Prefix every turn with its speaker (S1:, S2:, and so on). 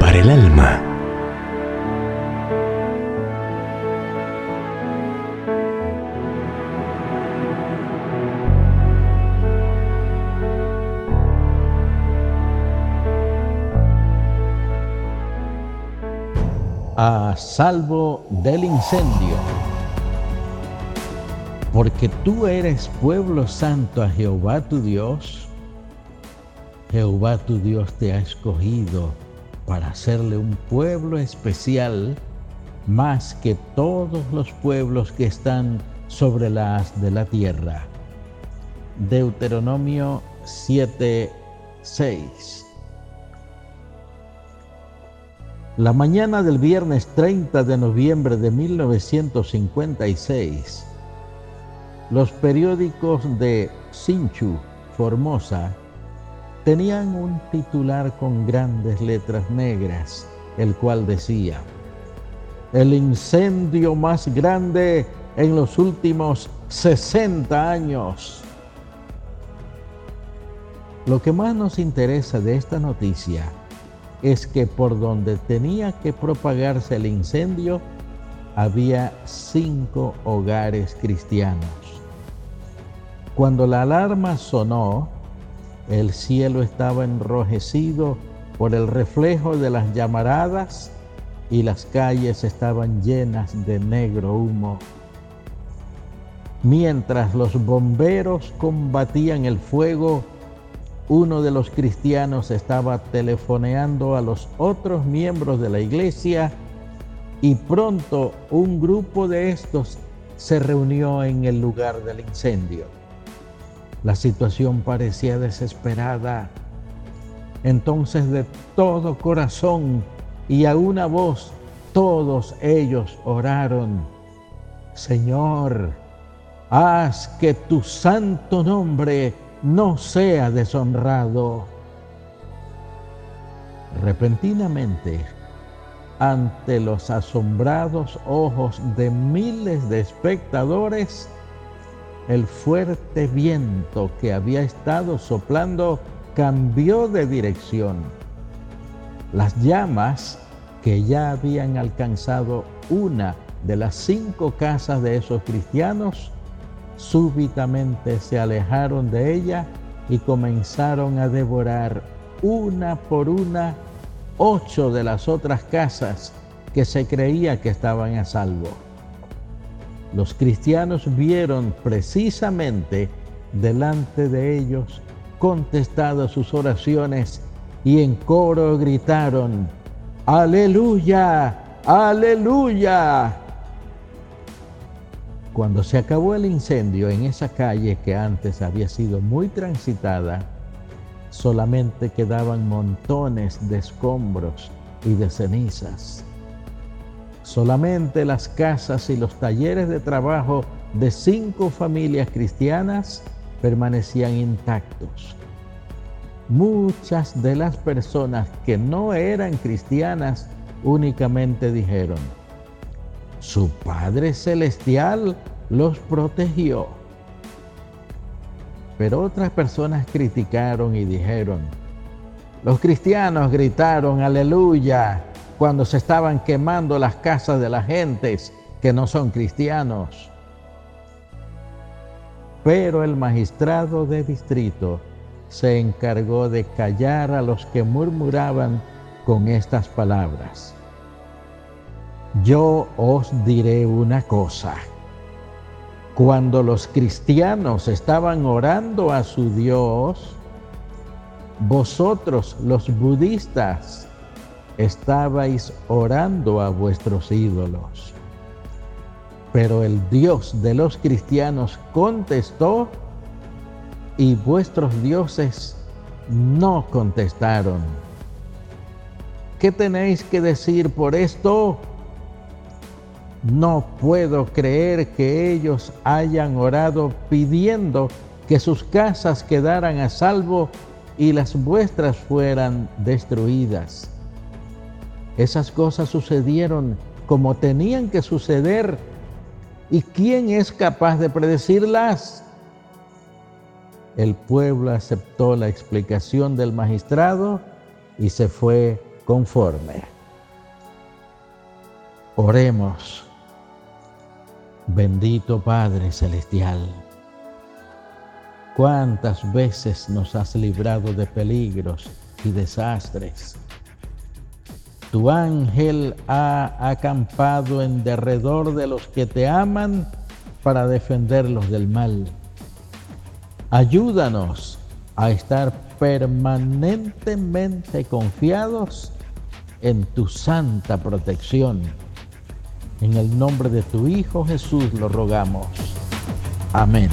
S1: Para el alma.
S2: a salvo del incendio. Porque tú eres pueblo santo a Jehová tu Dios. Jehová tu Dios te ha escogido para hacerle un pueblo especial más que todos los pueblos que están sobre la haz de la tierra. Deuteronomio 7, 6. La mañana del viernes 30 de noviembre de 1956, los periódicos de Sinchu, Formosa, tenían un titular con grandes letras negras, el cual decía, el incendio más grande en los últimos 60 años. Lo que más nos interesa de esta noticia es que por donde tenía que propagarse el incendio había cinco hogares cristianos. Cuando la alarma sonó, el cielo estaba enrojecido por el reflejo de las llamaradas y las calles estaban llenas de negro humo. Mientras los bomberos combatían el fuego, uno de los cristianos estaba telefoneando a los otros miembros de la iglesia y pronto un grupo de estos se reunió en el lugar del incendio. La situación parecía desesperada. Entonces de todo corazón y a una voz todos ellos oraron, Señor, haz que tu santo nombre no sea deshonrado. Repentinamente, ante los asombrados ojos de miles de espectadores, el fuerte viento que había estado soplando cambió de dirección. Las llamas que ya habían alcanzado una de las cinco casas de esos cristianos súbitamente se alejaron de ella y comenzaron a devorar una por una ocho de las otras casas que se creía que estaban a salvo. Los cristianos vieron precisamente delante de ellos contestadas sus oraciones y en coro gritaron, aleluya, aleluya. Cuando se acabó el incendio en esa calle que antes había sido muy transitada, solamente quedaban montones de escombros y de cenizas. Solamente las casas y los talleres de trabajo de cinco familias cristianas permanecían intactos. Muchas de las personas que no eran cristianas únicamente dijeron, su Padre Celestial los protegió. Pero otras personas criticaron y dijeron, los cristianos gritaron aleluya cuando se estaban quemando las casas de las gentes que no son cristianos. Pero el magistrado de distrito se encargó de callar a los que murmuraban con estas palabras yo os diré una cosa. Cuando los cristianos estaban orando a su Dios, vosotros los budistas estabais orando a vuestros ídolos. Pero el Dios de los cristianos contestó y vuestros dioses no contestaron. ¿Qué tenéis que decir por esto? No puedo creer que ellos hayan orado pidiendo que sus casas quedaran a salvo y las vuestras fueran destruidas. Esas cosas sucedieron como tenían que suceder. ¿Y quién es capaz de predecirlas? El pueblo aceptó la explicación del magistrado y se fue conforme. Oremos. Bendito Padre Celestial, cuántas veces nos has librado de peligros y desastres. Tu ángel ha acampado en derredor de los que te aman para defenderlos del mal. Ayúdanos a estar permanentemente confiados en tu santa protección. En el nombre de tu Hijo Jesús lo rogamos. Amén.